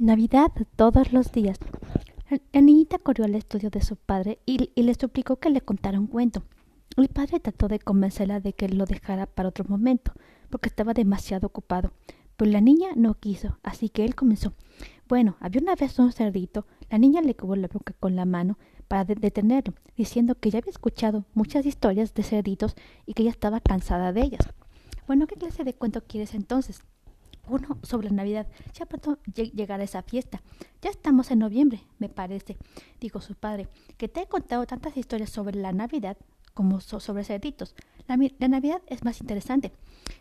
Navidad todos los días. La niñita corrió al estudio de su padre y, le suplicó que le contara un cuento. El padre trató de convencerla de que lo dejara para otro momento, porque estaba demasiado ocupado. Pero la niña no quiso, así que él comenzó. Bueno, había una vez un cerdito. La niña le cubrió la boca con la mano para detenerlo, diciendo que ya había escuchado muchas historias de cerditos y que ya estaba cansada de ellas. Bueno, ¿qué clase de cuento quieres entonces? Uno sobre la Navidad. Ya pronto llegará esa fiesta. Ya estamos en noviembre, me parece, dijo su padre, que te he contado tantas historias sobre la Navidad como sobre cerditos. La, la, Navidad es más interesante.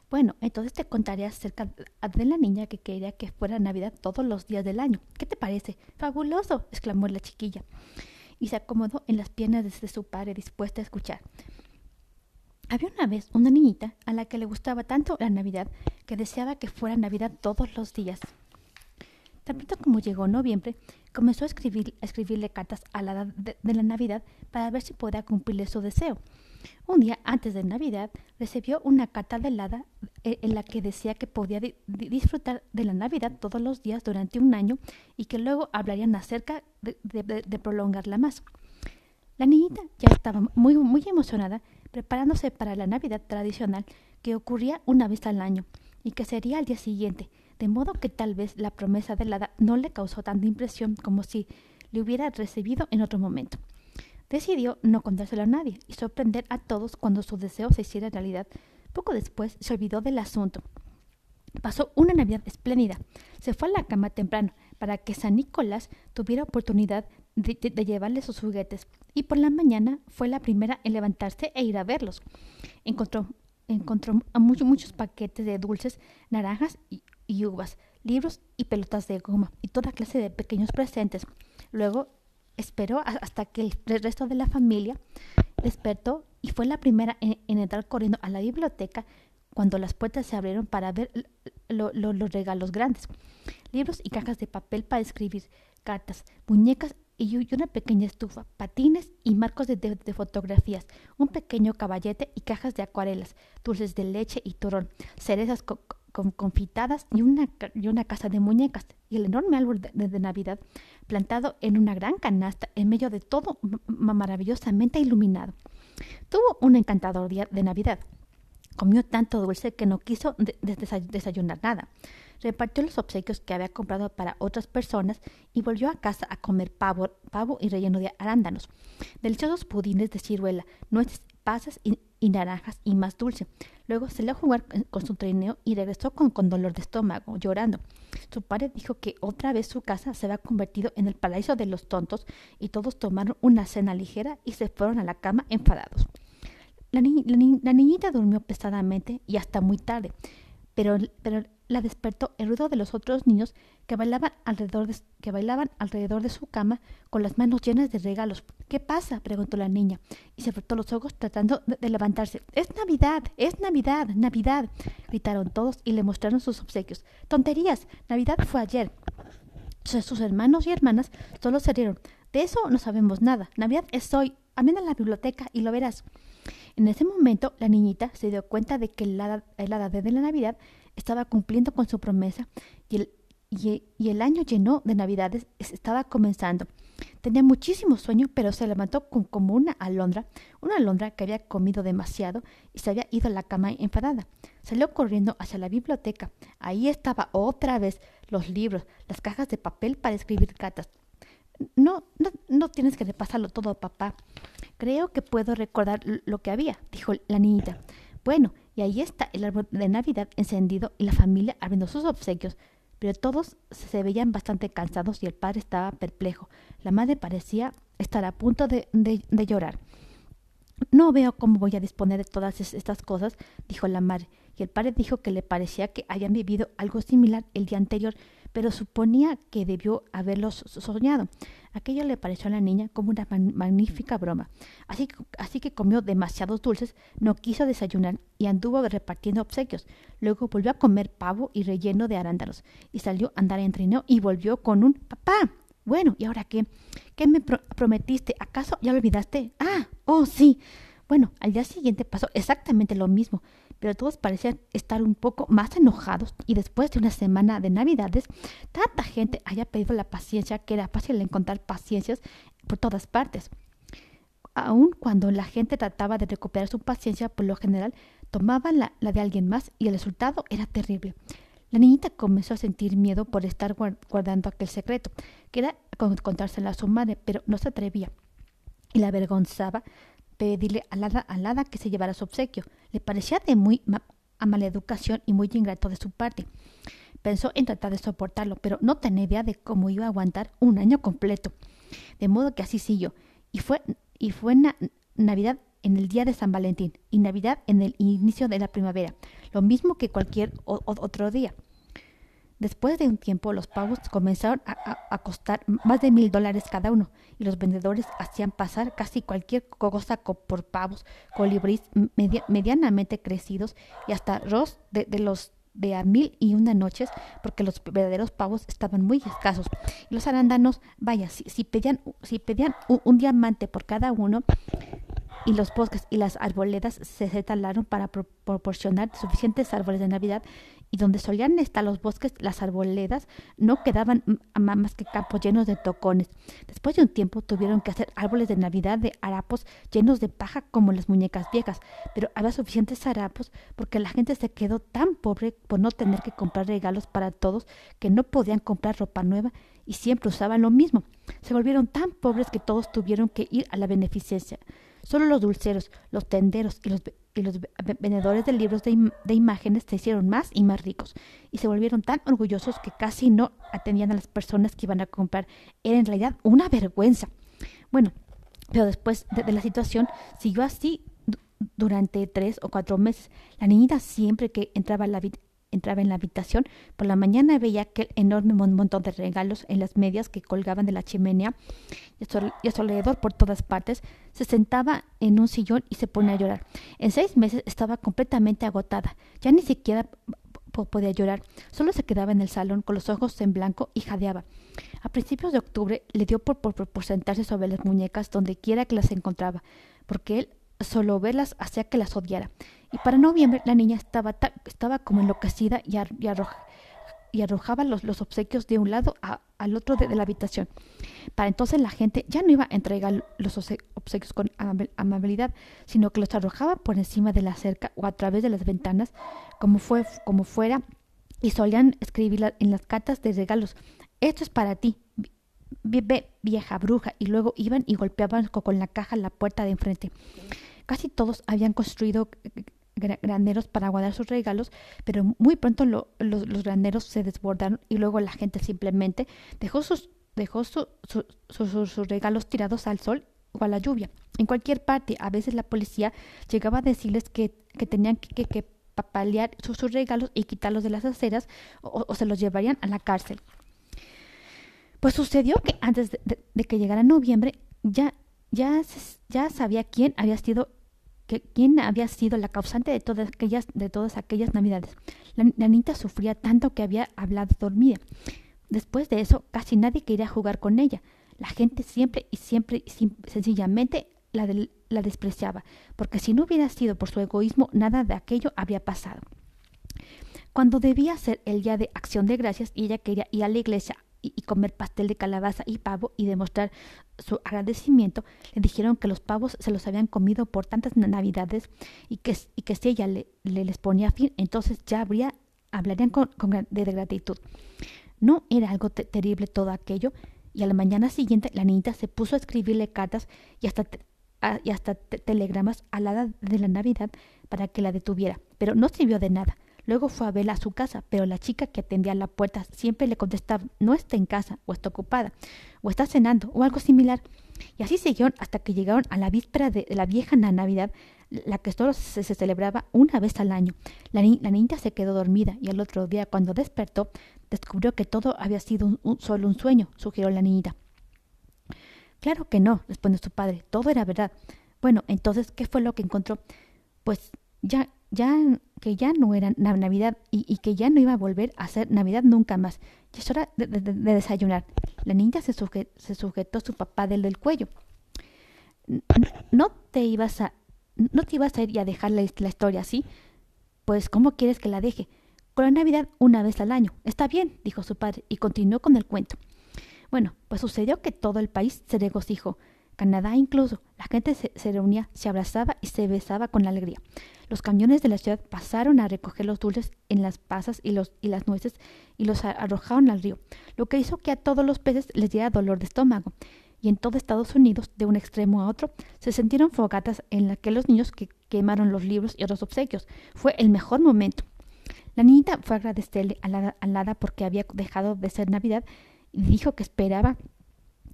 Bueno, entonces te contaré acerca de la niña que quería que fuera Navidad todos los días del año. ¿Qué te parece? Fabuloso, exclamó la chiquilla. Y se acomodó en las piernas de su padre dispuesta a escuchar. Había una vez una niñita a la que le gustaba tanto la Navidad que deseaba que fuera Navidad todos los días. Tan pronto como llegó noviembre, comenzó a, escribir, a escribirle cartas a la de, de, la Navidad para ver si podía cumplirle su deseo. Un día antes de Navidad recibió una carta de Hada eh, en la que decía que podía disfrutar de la Navidad todos los días durante un año y que luego hablarían acerca de, de prolongarla más. La niñita ya estaba muy, muy emocionada preparándose para la Navidad tradicional que ocurría una vez al año y que sería al día siguiente, de modo que tal vez la promesa del hada no le causó tanta impresión como si le hubiera recibido en otro momento. Decidió no contárselo a nadie y sorprender a todos cuando su deseo se hiciera realidad. Poco después se olvidó del asunto. Pasó una Navidad espléndida. Se fue a la cama temprano para que San Nicolás tuviera oportunidad de, llevarle sus juguetes y por la mañana fue la primera en levantarse e ir a verlos. Encontró, encontró muchos, muchos paquetes de dulces, naranjas y, uvas, libros y pelotas de goma y toda clase de pequeños presentes. Luego esperó hasta que el resto de la familia despertó y fue la primera en, entrar corriendo a la biblioteca cuando las puertas se abrieron para ver los regalos grandes. Libros y cajas de papel para escribir, cartas, muñecas y una pequeña estufa, patines y marcos de, fotografías, un pequeño caballete y cajas de acuarelas, dulces de leche y turrón, cerezas confitadas y una, y una casa de muñecas y el enorme árbol de, Navidad plantado en una gran canasta en medio de todo maravillosamente iluminado. Tuvo un encantador día de Navidad. Comió tanto dulce que no quiso desayunar nada repartió los obsequios que había comprado para otras personas y volvió a casa a comer pavo, y relleno de arándanos, deliciosos pudines de ciruela, nueces, pasas y, naranjas y más dulce. Luego salió a jugar con su trineo y regresó con, con, dolor de estómago, llorando. Su padre dijo que otra vez su casa se había convertido en el paraíso de los tontos y todos tomaron una cena ligera y se fueron a la cama enfadados. La, la niñita durmió pesadamente y hasta muy tarde, pero, pero la despertó el ruido de los otros niños que bailaban alrededor de, que bailaban alrededor de su cama con las manos llenas de regalos. ¿Qué pasa? preguntó la niña, y se frotó los ojos tratando de, levantarse. Es Navidad, es Navidad, Navidad. gritaron todos y le mostraron sus obsequios. Tonterías. Navidad fue ayer. Sus hermanos y hermanas solo se rieron. De eso no sabemos nada. Navidad es hoy. Amén a la biblioteca y lo verás. En ese momento, la niñita se dio cuenta de que el hada, de la Navidad estaba cumpliendo con su promesa y el, y, el año lleno de Navidades estaba comenzando. Tenía muchísimo sueño, pero se levantó como una alondra, una alondra que había comido demasiado y se había ido a la cama enfadada. Salió corriendo hacia la biblioteca. Ahí estaba otra vez los libros, las cajas de papel para escribir cartas. No, no, no tienes que repasarlo todo, papá. Creo que puedo recordar lo que había, dijo la niñita. Bueno, y ahí está el árbol de Navidad encendido y la familia abriendo sus obsequios. Pero todos se veían bastante cansados y el padre estaba perplejo. La madre parecía estar a punto de, de llorar. No veo cómo voy a disponer de todas estas cosas, dijo la madre, y el padre dijo que le parecía que habían vivido algo similar el día anterior pero suponía que debió haberlos soñado. Aquello le pareció a la niña como una magnífica broma. Así, así que comió demasiados dulces, no quiso desayunar y anduvo repartiendo obsequios. Luego volvió a comer pavo y relleno de arándanos y salió a andar en trineo y volvió con un papá. Bueno, ¿y ahora qué? ¿Qué me prometiste? ¿Acaso ya lo olvidaste? Ah, oh, sí. Bueno, al día siguiente pasó exactamente lo mismo, pero todos parecían estar un poco más enojados y después de una semana de navidades, tanta gente había pedido la paciencia que era fácil encontrar paciencias por todas partes. Aun cuando la gente trataba de recuperar su paciencia, por lo general tomaban la, de alguien más y el resultado era terrible. La niñita comenzó a sentir miedo por estar guardando aquel secreto, que era contárselo a su madre, pero no se atrevía. Y la avergonzaba pedirle a la, hada que se llevara su obsequio. Le parecía de muy a mala educación y muy ingrato de su parte. Pensó en tratar de soportarlo, pero no tenía idea de cómo iba a aguantar un año completo. De modo que así siguió. Y fue, y fue Navidad en el día de San Valentín y Navidad en el inicio de la primavera, lo mismo que cualquier otro día. Después de un tiempo, los pavos comenzaron a, costar más de mil dólares cada uno, y los vendedores hacían pasar casi cualquier cosa por pavos, colibríes medianamente crecidos y hasta ros de, los de a mil y una noches, porque los verdaderos pavos estaban muy escasos. Y los arándanos, vaya, si, pedían, si pedían un, diamante por cada uno, y los bosques y las arboledas se talaron para proporcionar suficientes árboles de Navidad y donde solían estar los bosques, las arboledas, no quedaban más que campos llenos de tocones. Después de un tiempo tuvieron que hacer árboles de Navidad de harapos llenos de paja como las muñecas viejas, pero había suficientes harapos porque la gente se quedó tan pobre por no tener que comprar regalos para todos que no podían comprar ropa nueva y siempre usaban lo mismo. Se volvieron tan pobres que todos tuvieron que ir a la beneficencia. Solo los dulceros, los tenderos y los y los vendedores de libros de, imágenes se hicieron más y más ricos y se volvieron tan orgullosos que casi no atendían a las personas que iban a comprar. Era en realidad una vergüenza. Bueno, pero después de, la situación siguió así durante tres o cuatro meses. La niñita siempre que entraba a la, entraba en la habitación, por la mañana veía aquel enorme montón de regalos en las medias que colgaban de la chimenea y a su alrededor por todas partes, se sentaba en un sillón y se ponía a llorar. En seis meses estaba completamente agotada, ya ni siquiera podía llorar, solo se quedaba en el salón con los ojos en blanco y jadeaba. A principios de octubre le dio por, por, por sentarse sobre las muñecas donde quiera que las encontraba, porque él solo verlas hacía que las odiara. Y para noviembre la niña estaba, estaba como enloquecida y, arrojaba los, obsequios de un lado al otro de, la habitación. Para entonces la gente ya no iba a entregar los obsequios con amabilidad, sino que los arrojaba por encima de la cerca o a través de las ventanas, como, fue, como fuera, y solían escribir en las cartas de regalos, esto es para ti, vieja bruja, y luego iban y golpeaban con la caja la puerta de enfrente. Casi todos habían construido graneros para guardar sus regalos, pero muy pronto los, graneros se desbordaron y luego la gente simplemente dejó sus, regalos tirados al sol o a la lluvia. En cualquier parte, a veces la policía llegaba a decirles que, tenían que, que, papalear sus, regalos y quitarlos de las aceras o, se los llevarían a la cárcel. Pues sucedió que antes de, que llegara noviembre ya, ya, ya sabía quién había sido quién había sido la causante de todas aquellas, de todas aquellas navidades. La, niña sufría tanto que había hablado dormida. Después de eso, casi nadie quería jugar con ella. La gente siempre y siempre sencillamente la, la despreciaba, porque si no hubiera sido por su egoísmo, nada de aquello habría pasado. Cuando debía ser el día de acción de gracias y ella quería ir a la iglesia y, comer pastel de calabaza y pavo y demostrar su agradecimiento, le dijeron que los pavos se los habían comido por tantas navidades y que, y que si ella le, les ponía fin, entonces ya habría, hablarían con, de, gratitud. No era algo terrible todo aquello, y a la mañana siguiente la niñita se puso a escribirle cartas y hasta, y hasta telegramas a la de la Navidad para que la detuviera, pero no sirvió de nada. Luego fue a verla a su casa, pero la chica que atendía la puerta siempre le contestaba no está en casa, o está ocupada, o está cenando, o algo similar. Y así siguieron hasta que llegaron a la víspera de la vieja Navidad, la que solo se, celebraba una vez al año. La, niña se quedó dormida y al otro día, cuando despertó, descubrió que todo había sido solo un sueño, sugirió la niñita. Claro que no, respondió su padre, todo era verdad. Bueno, entonces, ¿qué fue lo que encontró? Pues ya ya que ya no era Navidad y, que ya no iba a volver a ser Navidad nunca más. Y es hora de, desayunar. La niña se, se, sujetó a su papá del, del cuello. No te ibas a no te ibas a ir y a dejar la, historia así. Pues, ¿cómo quieres que la deje? Con la Navidad una vez al año. Está bien, dijo su padre, y continuó con el cuento. Bueno, pues sucedió que todo el país se regocijó. Canadá incluso. La gente se, reunía, se abrazaba y se besaba con alegría. Los camiones de la ciudad pasaron a recoger los dulces en las pasas y, los, y las nueces y los arrojaron al río, lo que hizo que a todos los peces les diera dolor de estómago. Y en todo Estados Unidos, de un extremo a otro, se sintieron fogatas en las que los niños que quemaron los libros y otros obsequios. Fue el mejor momento. La niñita fue a agradecerle a la, a hada porque había dejado de ser Navidad y dijo que esperaba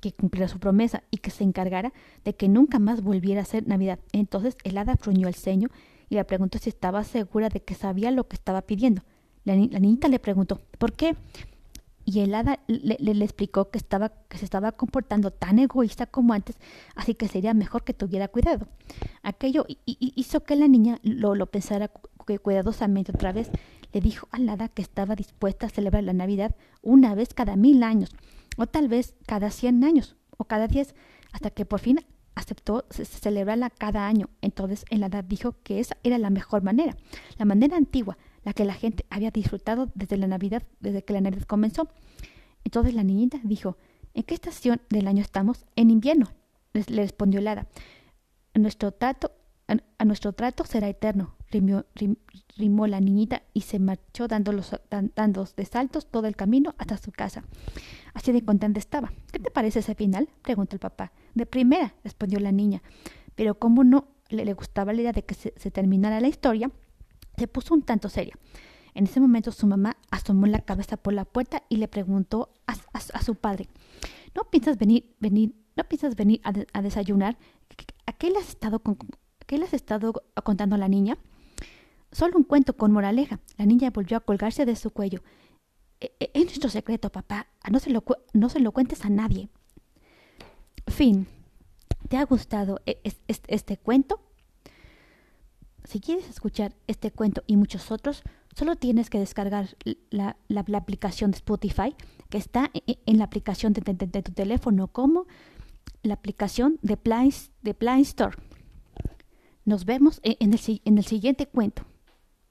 que cumpliera su promesa y que se encargara de que nunca más volviera a ser Navidad. Entonces el hada fruñó el ceño y le preguntó si estaba segura de que sabía lo que estaba pidiendo. La, niñita le preguntó ¿por qué? Y el hada le, le, explicó que, estaba, que se estaba comportando tan egoísta como antes, así que sería mejor que tuviera cuidado. Aquello hizo que la niña lo, lo pensara cuidadosamente otra vez. Le dijo al hada que estaba dispuesta a celebrar la Navidad una vez cada mil años, o tal vez cada cien años, o cada diez, hasta que por fin aceptó celebrarla cada año. Entonces el hada dijo que esa era la mejor manera, la manera antigua, la que la gente había disfrutado desde la Navidad, desde que la Navidad comenzó. Entonces la niñita dijo, ¿en qué estación del año estamos? En invierno, le respondió el hada. Nuestro trato, a, nuestro trato será eterno, rimó, la niñita y se marchó dando, los, dando saltos todo el camino hasta su casa. Así de contenta estaba. ¿Qué te parece ese final? preguntó el papá. De primera, respondió la niña. Pero como no le, gustaba la idea de que se, terminara la historia, se puso un tanto seria. En ese momento su mamá asomó la cabeza por la puerta y le preguntó a, su padre, ¿no piensas venir, venir, no piensas venir a, desayunar? ¿A qué le has estado, qué le has estado contando a la niña? Solo un cuento con moraleja. La niña volvió a colgarse de su cuello. E, e, es nuestro secreto, papá. No se, lo, no se lo cuentes a nadie. Fin. ¿Te ha gustado e, este cuento? Si quieres escuchar este cuento y muchos otros, solo tienes que descargar la, aplicación de Spotify, que está en la aplicación de, tu teléfono, como la aplicación de Play, de Play Store. Nos vemos en el, en el siguiente cuento.